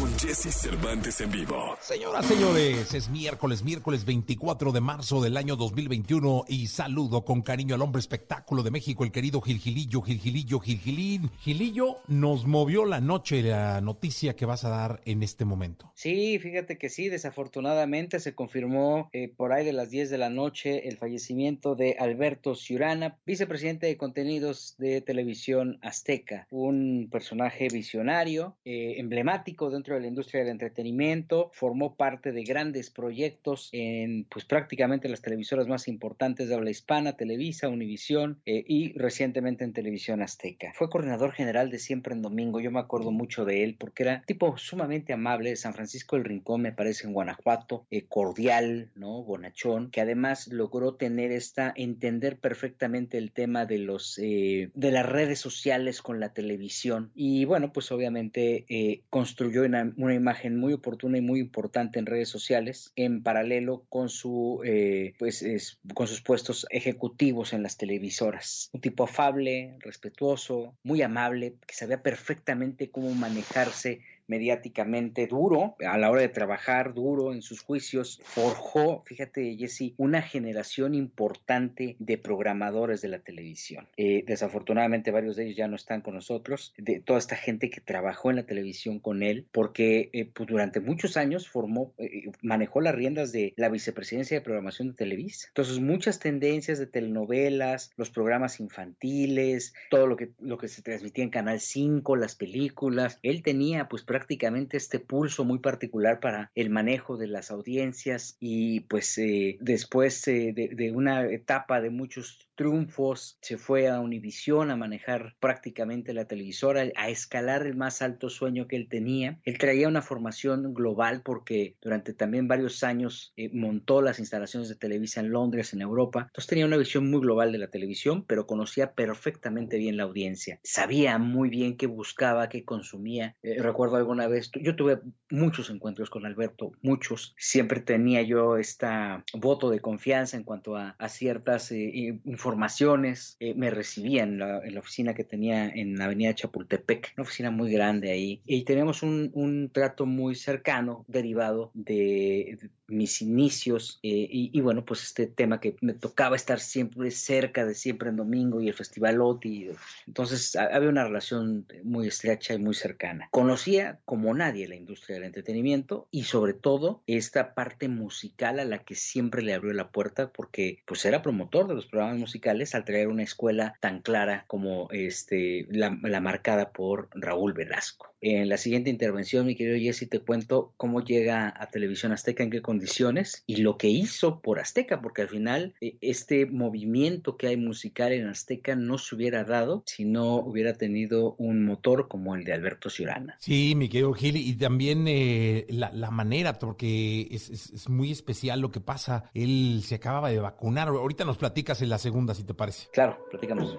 con Jesse Cervantes en vivo. Señoras, señores, es miércoles, miércoles 24 de marzo del año 2021 y saludo con cariño al hombre espectáculo de México, el querido Gilgilillo, Gilgilillo, Gilgilín. Gilillo nos movió la noche la noticia que vas a dar en este momento. Sí, fíjate que sí, desafortunadamente se confirmó eh, por ahí de las 10 de la noche el fallecimiento de Alberto Ciurana, vicepresidente de contenidos de televisión azteca, un personaje visionario, eh, emblemático dentro de la industria del entretenimiento, formó parte de grandes proyectos en pues prácticamente las televisoras más importantes de habla hispana, Televisa, Univisión eh, y recientemente en televisión azteca. Fue coordinador general de Siempre en Domingo, yo me acuerdo mucho de él porque era tipo sumamente amable de San Francisco del Rincón, me parece en Guanajuato, eh, cordial, ¿no? Bonachón, que además logró tener esta, entender perfectamente el tema de los, de la las redes sociales con la televisión y bueno, pues obviamente eh, construyó una, imagen muy oportuna y muy importante en redes sociales en paralelo con su eh, pues es, con sus puestos ejecutivos en las televisoras. Un tipo afable, respetuoso, muy amable, que sabía perfectamente cómo manejarse mediáticamente duro a la hora de trabajar duro en sus juicios, forjó, fíjate Jesse, una generación importante de programadores de la televisión. Eh, desafortunadamente varios de ellos ya no están con nosotros, de toda esta gente que trabajó en la televisión con él, porque eh, pues durante muchos años formó, eh, manejó las riendas de la vicepresidencia de programación de Televisa. Entonces muchas tendencias de telenovelas, los programas infantiles, todo lo que, lo que se transmitía en Canal 5, las películas, él tenía pues prácticamente prácticamente este pulso muy particular para el manejo de las audiencias y pues eh, después eh, de, una etapa de muchos triunfos, se fue a Univisión a manejar prácticamente la televisora, a escalar el más alto sueño que él tenía. Él traía una formación global porque durante también varios años eh, montó las instalaciones de Televisa en Londres, en Europa. Entonces tenía una visión muy global de la televisión, pero conocía perfectamente bien la audiencia. Sabía muy bien qué buscaba, qué consumía. Eh, recuerdo alguna vez, yo tuve muchos encuentros con Alberto, muchos. Siempre tenía yo esta voto de confianza en cuanto a, ciertas eh, informaciones. Eh, me recibía en la, oficina que tenía en la avenida Chapultepec, una oficina muy grande ahí, y teníamos un, trato muy cercano derivado de, de mis inicios eh, y, bueno, pues este tema que me tocaba estar siempre cerca de siempre en domingo y el Festival OTI, entonces había una relación muy estrecha y muy cercana. Conocía como nadie la industria del entretenimiento y sobre todo esta parte musical a la que siempre le abrió la puerta porque pues era promotor de los programas musicales al traer una escuela tan clara como este, la, la marcada por Raúl Velasco. En la siguiente intervención, mi querido Jesse, te cuento cómo llega a Televisión Azteca, en qué condiciones y lo que hizo por Azteca, porque al final eh, este movimiento que hay musical en Azteca no se hubiera dado si no hubiera tenido un motor como el de Alberto Ciurana. Sí, mi querido Gil, y también eh, la, la, manera, porque es, es, es, muy especial lo que pasa. Él se acababa de vacunar. Ahorita nos platicas en la segunda, si te parece. Claro, platicamos.